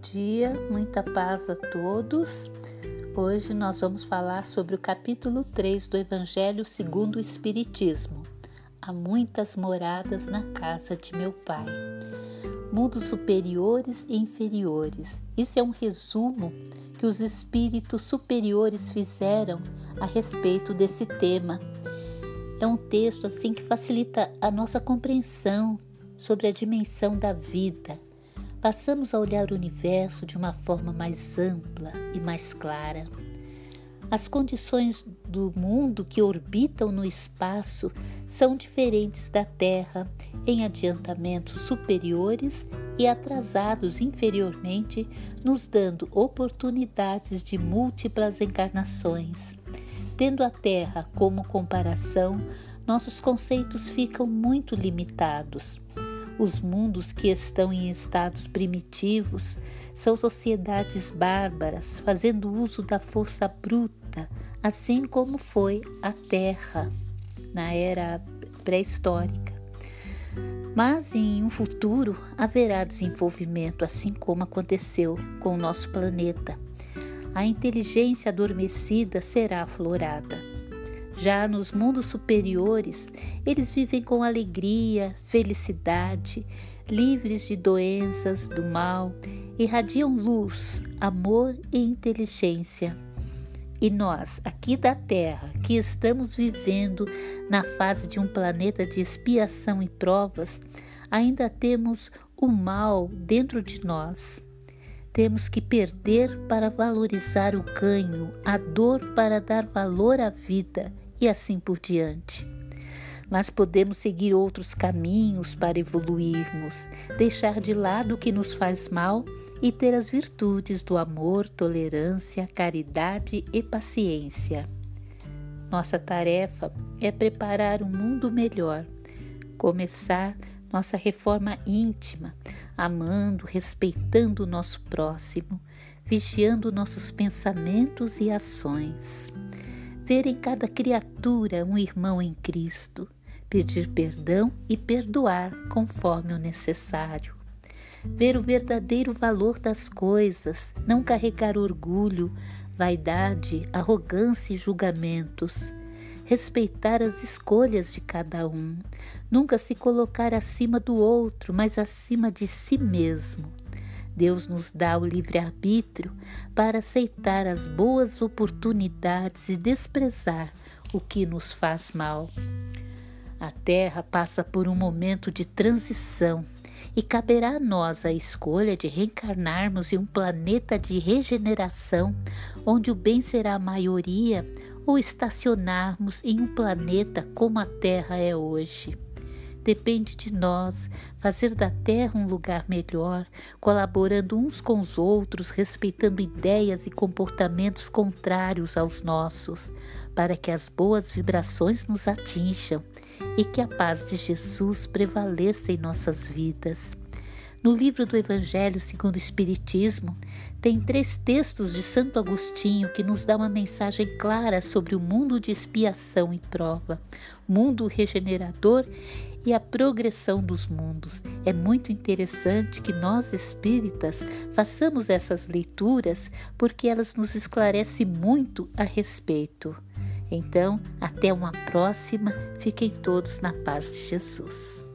dia, muita paz a todos. Hoje nós vamos falar sobre o capítulo 3 do Evangelho segundo o Espiritismo. Há muitas moradas na casa de meu Pai. Mundos superiores e inferiores. Isso é um resumo que os espíritos superiores fizeram a respeito desse tema. É um texto assim que facilita a nossa compreensão sobre a dimensão da vida passamos a olhar o universo de uma forma mais ampla e mais clara. As condições do mundo que orbitam no espaço são diferentes da Terra, em adiantamentos superiores e atrasados inferiormente, nos dando oportunidades de múltiplas encarnações. Tendo a Terra como comparação, nossos conceitos ficam muito limitados. Os mundos que estão em estados primitivos são sociedades bárbaras, fazendo uso da força bruta, assim como foi a Terra na era pré-histórica. Mas em um futuro haverá desenvolvimento, assim como aconteceu com o nosso planeta. A inteligência adormecida será aflorada. Já nos mundos superiores, eles vivem com alegria, felicidade, livres de doenças, do mal, irradiam luz, amor e inteligência. E nós, aqui da Terra, que estamos vivendo na fase de um planeta de expiação e provas, ainda temos o mal dentro de nós. Temos que perder para valorizar o ganho, a dor para dar valor à vida e assim por diante. Mas podemos seguir outros caminhos para evoluirmos, deixar de lado o que nos faz mal e ter as virtudes do amor, tolerância, caridade e paciência. Nossa tarefa é preparar um mundo melhor, começar nossa reforma íntima, amando, respeitando o nosso próximo, vigiando nossos pensamentos e ações ver em cada criatura um irmão em Cristo, pedir perdão e perdoar conforme o necessário. Ver o verdadeiro valor das coisas, não carregar orgulho, vaidade, arrogância e julgamentos. Respeitar as escolhas de cada um, nunca se colocar acima do outro, mas acima de si mesmo Deus nos dá o livre-arbítrio para aceitar as boas oportunidades e desprezar o que nos faz mal. A Terra passa por um momento de transição e caberá a nós a escolha de reencarnarmos em um planeta de regeneração, onde o bem será a maioria, ou estacionarmos em um planeta como a Terra é hoje. Depende de nós fazer da Terra um lugar melhor, colaborando uns com os outros, respeitando ideias e comportamentos contrários aos nossos, para que as boas vibrações nos atinjam e que a paz de Jesus prevaleça em nossas vidas. No livro do Evangelho segundo o Espiritismo, tem três textos de Santo Agostinho que nos dá uma mensagem clara sobre o mundo de expiação e prova, mundo regenerador e a progressão dos mundos. É muito interessante que nós espíritas façamos essas leituras porque elas nos esclarecem muito a respeito. Então, até uma próxima. Fiquem todos na paz de Jesus.